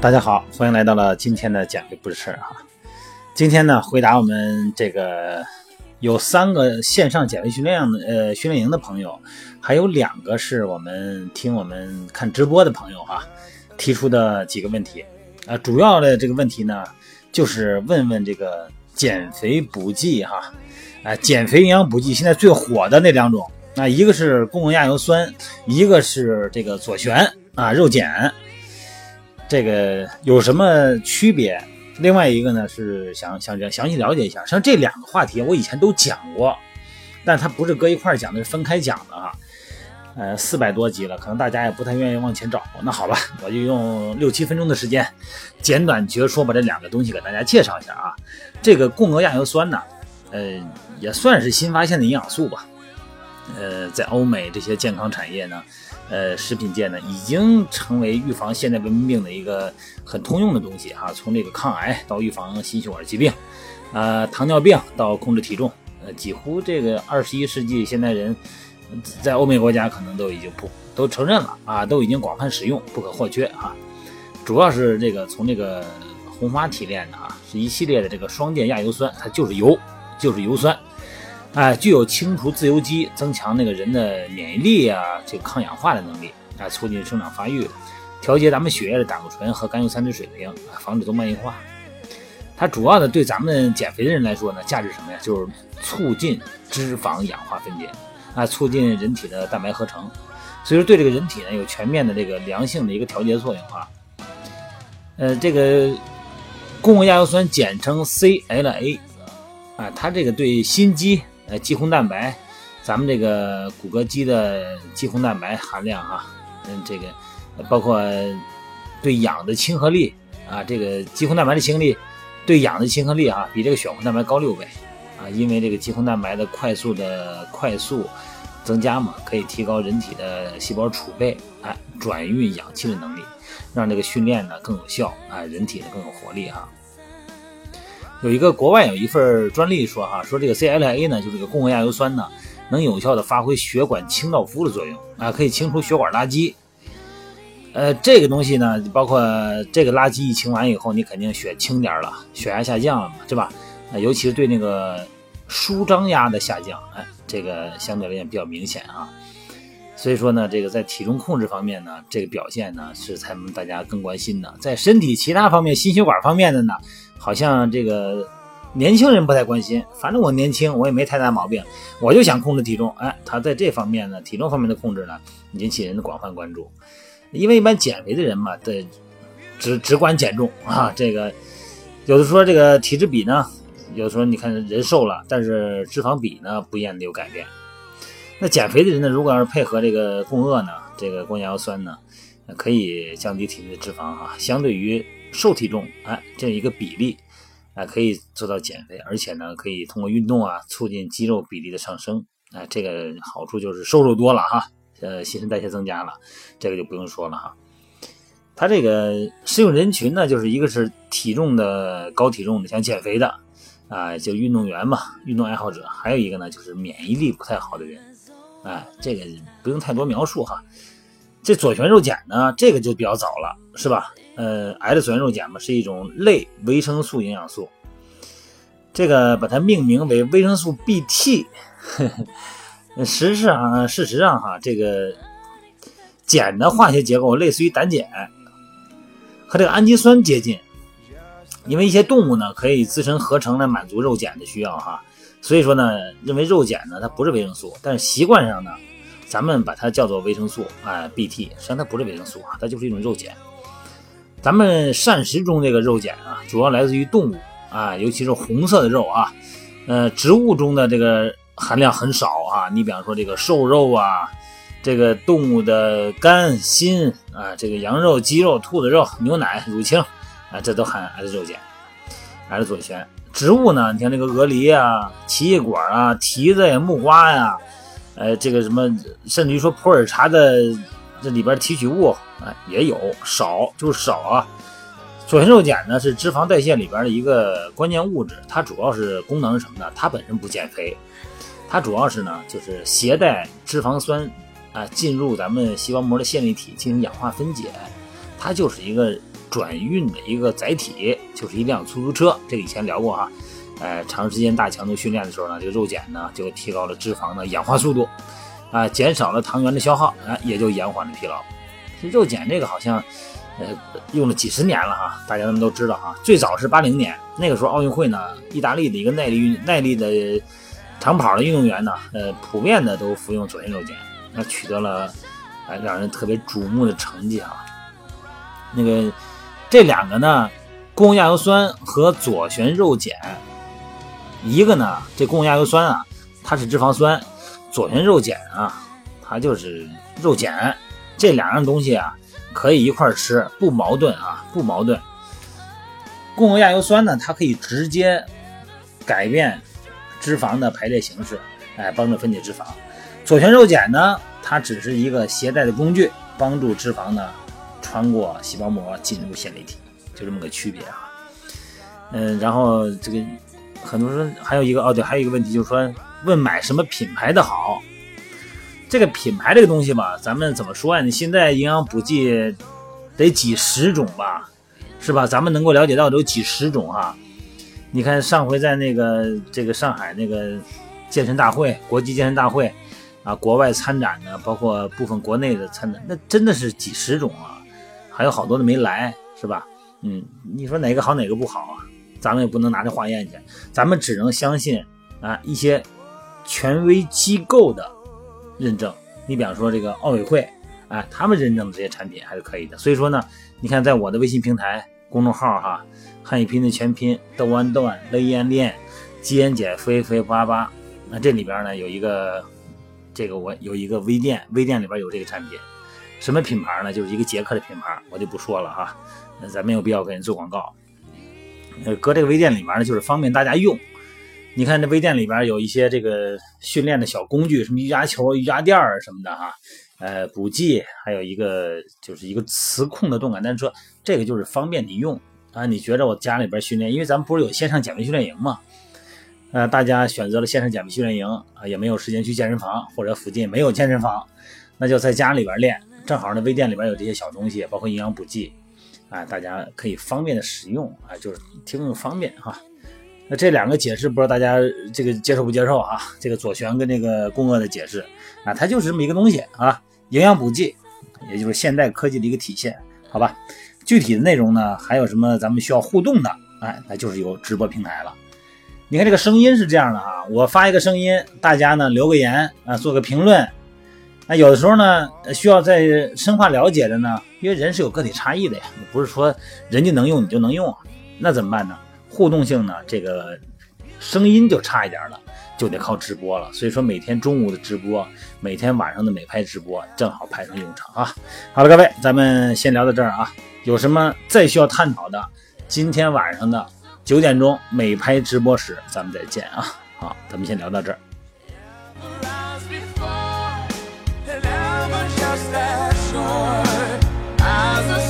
大家好，欢迎来到了今天的减肥不是事儿哈。今天呢，回答我们这个有三个线上减肥训练的呃训练营的朋友，还有两个是我们听我们看直播的朋友哈提出的几个问题啊、主要的这个问题呢，就是问问这个减肥补剂哈，啊、减肥营养补剂现在最火的那两种，那、一个是公共亚油酸，一个是这个左旋啊肉碱。这个有什么区别？另外一个呢是想想详细了解一下。像这两个话题我以前都讲过，但它不是搁一块讲的，是分开讲的啊。呃，四百多集了，可能大家也不太愿意往前找。那好吧，我就用六七分钟的时间，简短绝说把这两个东西给大家介绍一下啊。这个共轭亚油酸呢，呃，也算是新发现的营养素吧。呃，在欧美这些健康产业呢，呃，食品界呢，已经成为预防现代文明病的一个很通用的东西哈。从这个抗癌到预防心血管疾病，呃，糖尿病到控制体重，呃，几乎这个二十一世纪现代人在欧美国家可能都已经不都承认了啊，都已经广泛使用，不可或缺啊。主要是这个从这个红花提炼的啊，是一系列的这个双键亚油酸，它就是油，就是油酸。哎，具有清除自由基、增强那个人的免疫力啊，这个抗氧化的能力啊，促进生长发育，调节咱们血液的胆固醇和甘油三酯水平，啊，防止动脉硬化。它主要的对咱们减肥的人来说呢，价值什么呀？就是促进脂肪氧化分解啊，促进人体的蛋白合成，所以说对这个人体呢有全面的这个良性的一个调节作用啊。呃，这个共轭亚油酸简称 CLA 啊，它这个对心肌呃，肌红蛋白，咱们这个骨骼肌的肌红蛋白含量哈，嗯，这个包括对氧的亲和力啊，这个肌红蛋白的亲和力对氧的亲和力啊，比这个血红蛋白高六倍啊，因为这个肌红蛋白的快速的快速增加嘛，可以提高人体的细胞储备哎，转运氧气的能力，让这个训练呢更有效啊，人体呢更有活力哈。有一个国外有一份专利说哈，说这个 CLA 呢，就这个共轭亚油酸呢，能有效的发挥血管清道夫的作用啊，可以清除血管垃圾。呃，这个东西呢，包括这个垃圾一清完以后，你肯定血轻点了，血压下降了嘛，对吧？啊，尤其是对那个舒张压的下降，哎，这个相对来讲比较明显啊。所以说呢，这个在体重控制方面呢，这个表现呢是咱们大家更关心的。在身体其他方面，心血管方面的呢，好像这个年轻人不太关心。反正我年轻，我也没太大毛病，我就想控制体重。哎，他在这方面呢，体重方面的控制呢，引起人的广泛关注。因为一般减肥的人嘛，对，只只管减重啊。这个有的说这个体脂比呢，有的说你看人瘦了，但是脂肪比呢不一样的有改变。那减肥的人呢，如果要是配合这个共轭呢，这个共亚油酸呢，可以降低体内的脂肪哈，相对于瘦体重，哎，这一个比例，哎，可以做到减肥，而且呢，可以通过运动啊，促进肌肉比例的上升，哎，这个好处就是瘦肉多了哈，呃，新陈代谢增加了，这个就不用说了哈。它这个适用人群呢，就是一个是体重的高体重的想减肥的，啊，就运动员嘛，运动爱好者，还有一个呢，就是免疫力不太好的人。哎，这个不用太多描述哈。这左旋肉碱呢，这个就比较早了，是吧？呃，癌的左旋肉碱嘛，是一种类维生素营养素。这个把它命名为维生素 BT。实际上，事实上哈，这个碱的化学结构类似于胆碱，和这个氨基酸接近。因为一些动物呢，可以自身合成来满足肉碱的需要哈。所以说呢，认为肉碱呢它不是维生素，但是习惯上呢，咱们把它叫做维生素，哎，BT，实际上它不是维生素啊，它就是一种肉碱。咱们膳食中这个肉碱啊，主要来自于动物啊，尤其是红色的肉啊，呃，植物中的这个含量很少啊。你比方说这个瘦肉啊，这个动物的肝、心啊，这个羊肉、鸡肉、兔子肉、牛奶、乳清啊，这都含含肉碱，含左旋。植物呢，你像这个鹅梨啊、奇异果啊、提子呀、木瓜呀，呃，这个什么，甚至于说普洱茶的这里边提取物啊也有少，就是少啊。左旋肉碱呢是脂肪代谢里边的一个关键物质，它主要是功能是什么呢？它本身不减肥，它主要是呢就是携带脂肪酸啊进入咱们细胞膜的线粒体进行氧化分解，它就是一个转运的一个载体，就是一辆出租车。这个以前聊过哈。呃，长时间大强度训练的时候呢，这个肉碱呢就提高了脂肪的氧化速度，啊，减少了糖原的消耗，啊，也就延缓了疲劳。这肉碱这个好像，呃，用了几十年了哈，大家们都知道哈。最早是八零年，那个时候奥运会呢，意大利的一个耐力运耐力的长跑的运动员呢，呃，普遍的都服用左旋肉碱，那取得了呃让人特别瞩目的成绩啊。那个这两个呢，共亚油酸和左旋肉碱。一个呢，这共亚油酸啊，它是脂肪酸；左旋肉碱啊，它就是肉碱。这两样东西啊，可以一块吃，不矛盾啊，不矛盾。共亚油酸呢，它可以直接改变脂肪的排列形式，哎，帮助分解脂肪。左旋肉碱呢，它只是一个携带的工具，帮助脂肪呢穿过细胞膜进入线粒体，就这么个区别啊。嗯，然后这个。很多人还有一个哦，对，还有一个问题就是说，问买什么品牌的好？这个品牌这个东西吧，咱们怎么说呀？你现在营养补剂得几十种吧，是吧？咱们能够了解到的有几十种哈。你看上回在那个这个上海那个健身大会，国际健身大会啊，国外参展的，包括部分国内的参展，那真的是几十种啊，还有好多的没来，是吧？嗯，你说哪个好，哪个不好啊？咱们也不能拿着化验去，咱们只能相信啊一些权威机构的认证。你比方说这个奥委会，啊，他们认证的这些产品还是可以的。所以说呢，你看在我的微信平台公众号哈，汉语拼音的全拼豆弯段雷烟练基因减肥肥八八，那这里边呢有一个这个我有一个微店，微店里边有这个产品，什么品牌呢？就是一个捷克的品牌，我就不说了哈，咱没有必要给人做广告。呃，搁这个微店里面呢，就是方便大家用。你看这微店里边有一些这个训练的小工具，什么瑜伽球、瑜伽垫儿什么的哈。呃，补剂，还有一个就是一个磁控的动感单车，这个就是方便你用啊。你觉着我家里边训练，因为咱们不是有线上减肥训练营嘛？呃，大家选择了线上减肥训练营啊，也没有时间去健身房，或者附近没有健身房，那就在家里边练。正好那微店里边有这些小东西，包括营养补剂。啊，大家可以方便的使用啊，就是提供方便哈。那这两个解释，不知道大家这个接受不接受啊？这个左旋跟这个共轭的解释啊，它就是这么一个东西啊，营养补剂，也就是现代科技的一个体现，好吧？具体的内容呢，还有什么咱们需要互动的？哎，那就是有直播平台了。你看这个声音是这样的啊，我发一个声音，大家呢留个言啊，做个评论。那有的时候呢，需要再深化了解的呢，因为人是有个体差异的呀，不是说人家能用你就能用啊，那怎么办呢？互动性呢，这个声音就差一点了，就得靠直播了。所以说每天中午的直播，每天晚上的美拍直播，正好派上用场啊。好了，各位，咱们先聊到这儿啊。有什么再需要探讨的，今天晚上的九点钟美拍直播时，咱们再见啊。好，咱们先聊到这儿。just that short. As a